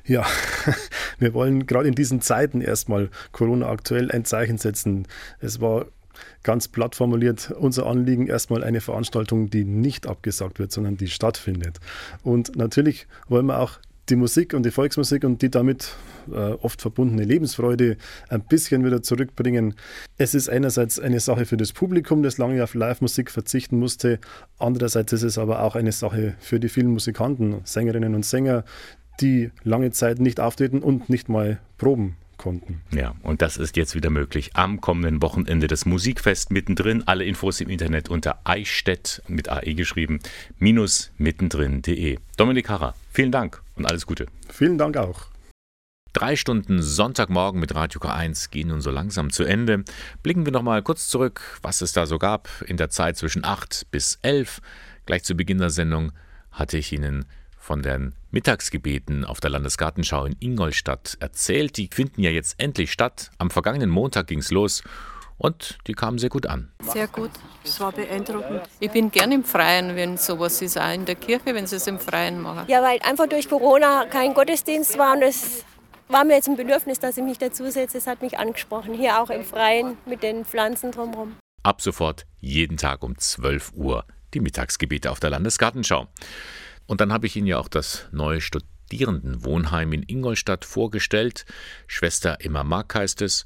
Ja, wir wollen gerade in diesen Zeiten erstmal Corona aktuell ein Zeichen setzen. Es war ganz platt formuliert unser Anliegen erstmal eine Veranstaltung, die nicht abgesagt wird, sondern die stattfindet. Und natürlich wollen wir auch die Musik und die Volksmusik und die damit äh, oft verbundene Lebensfreude ein bisschen wieder zurückbringen. Es ist einerseits eine Sache für das Publikum, das lange auf Live-Musik verzichten musste. Andererseits ist es aber auch eine Sache für die vielen Musikanten, Sängerinnen und Sänger, die lange Zeit nicht auftreten und nicht mal proben konnten.
Ja, und das ist jetzt wieder möglich am kommenden Wochenende das Musikfest mittendrin. Alle Infos im Internet unter eichstätt mit AE geschrieben, minus mittendrin.de. Dominik Harrer, vielen Dank und alles Gute.
Vielen Dank auch.
Drei Stunden Sonntagmorgen mit Radio K1 gehen nun so langsam zu Ende. Blicken wir noch mal kurz zurück, was es da so gab in der Zeit zwischen 8 bis 11. Gleich zu Beginn der Sendung hatte ich Ihnen von den Mittagsgebeten auf der Landesgartenschau in Ingolstadt erzählt. Die finden ja jetzt endlich statt. Am vergangenen Montag ging es los und die kamen sehr gut an.
Sehr gut, es war beeindruckend. Ich bin gern im Freien, wenn sowas ist, auch in der Kirche, wenn sie es im Freien machen.
Ja, weil einfach durch Corona kein Gottesdienst war und es war mir jetzt ein Bedürfnis, dass ich mich dazusetze. Es hat mich angesprochen, hier auch im Freien mit den Pflanzen drumherum.
Ab sofort jeden Tag um 12 Uhr die Mittagsgebete auf der Landesgartenschau. Und dann habe ich Ihnen ja auch das neue Studierendenwohnheim in Ingolstadt vorgestellt. Schwester Emma Mark heißt es.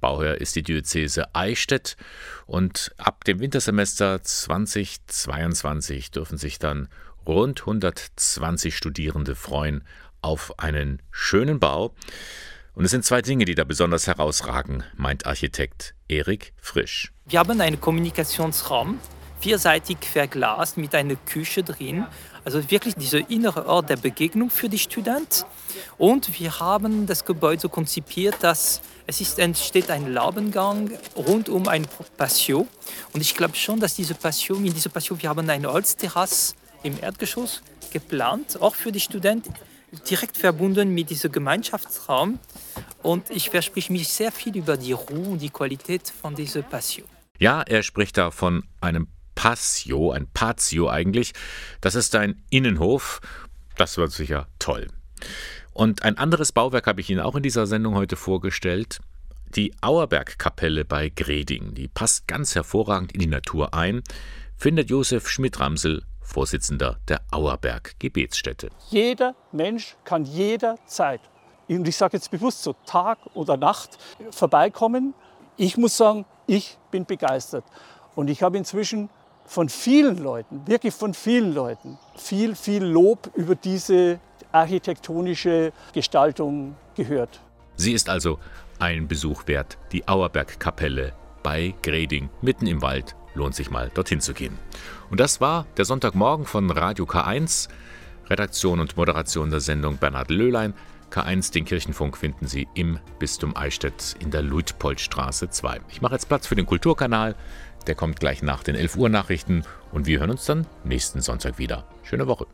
Bauherr ist die Diözese Eichstätt. Und ab dem Wintersemester 2022 dürfen sich dann rund 120 Studierende freuen auf einen schönen Bau. Und es sind zwei Dinge, die da besonders herausragen, meint Architekt Erik Frisch.
Wir haben einen Kommunikationsraum, vierseitig verglast mit einer Küche drin also wirklich dieser innere Ort der Begegnung für die Studenten. Und wir haben das Gebäude so konzipiert, dass es ist, entsteht ein Laubengang rund um ein Patio. Und ich glaube schon, dass diese Patio, in dieser Patio, wir haben eine Holzterrasse im Erdgeschoss geplant, auch für die Studenten, direkt verbunden mit diesem Gemeinschaftsraum. Und ich verspreche mich sehr viel über die Ruhe und die Qualität von dieser Patio.
Ja, er spricht da von einem Passio, ein Patio eigentlich. Das ist ein Innenhof. Das wird sicher toll. Und ein anderes Bauwerk habe ich Ihnen auch in dieser Sendung heute vorgestellt. Die Auerbergkapelle bei Greding. Die passt ganz hervorragend in die Natur ein, findet Josef Schmidt-Ramsel, Vorsitzender der Auerberg Gebetsstätte.
Jeder Mensch kann jederzeit, und ich sage jetzt bewusst so Tag oder Nacht, vorbeikommen. Ich muss sagen, ich bin begeistert. Und ich habe inzwischen von vielen Leuten, wirklich von vielen Leuten, viel, viel Lob über diese architektonische Gestaltung gehört.
Sie ist also ein Besuch wert, die Auerbergkapelle bei Greding, mitten im Wald. Lohnt sich mal, dorthin zu gehen. Und das war der Sonntagmorgen von Radio K1. Redaktion und Moderation der Sendung Bernhard Löhlein. K1, den Kirchenfunk, finden Sie im Bistum Eichstätt in der Luitpoldstraße 2. Ich mache jetzt Platz für den Kulturkanal. Der kommt gleich nach den 11 Uhr Nachrichten und wir hören uns dann nächsten Sonntag wieder. Schöne Woche.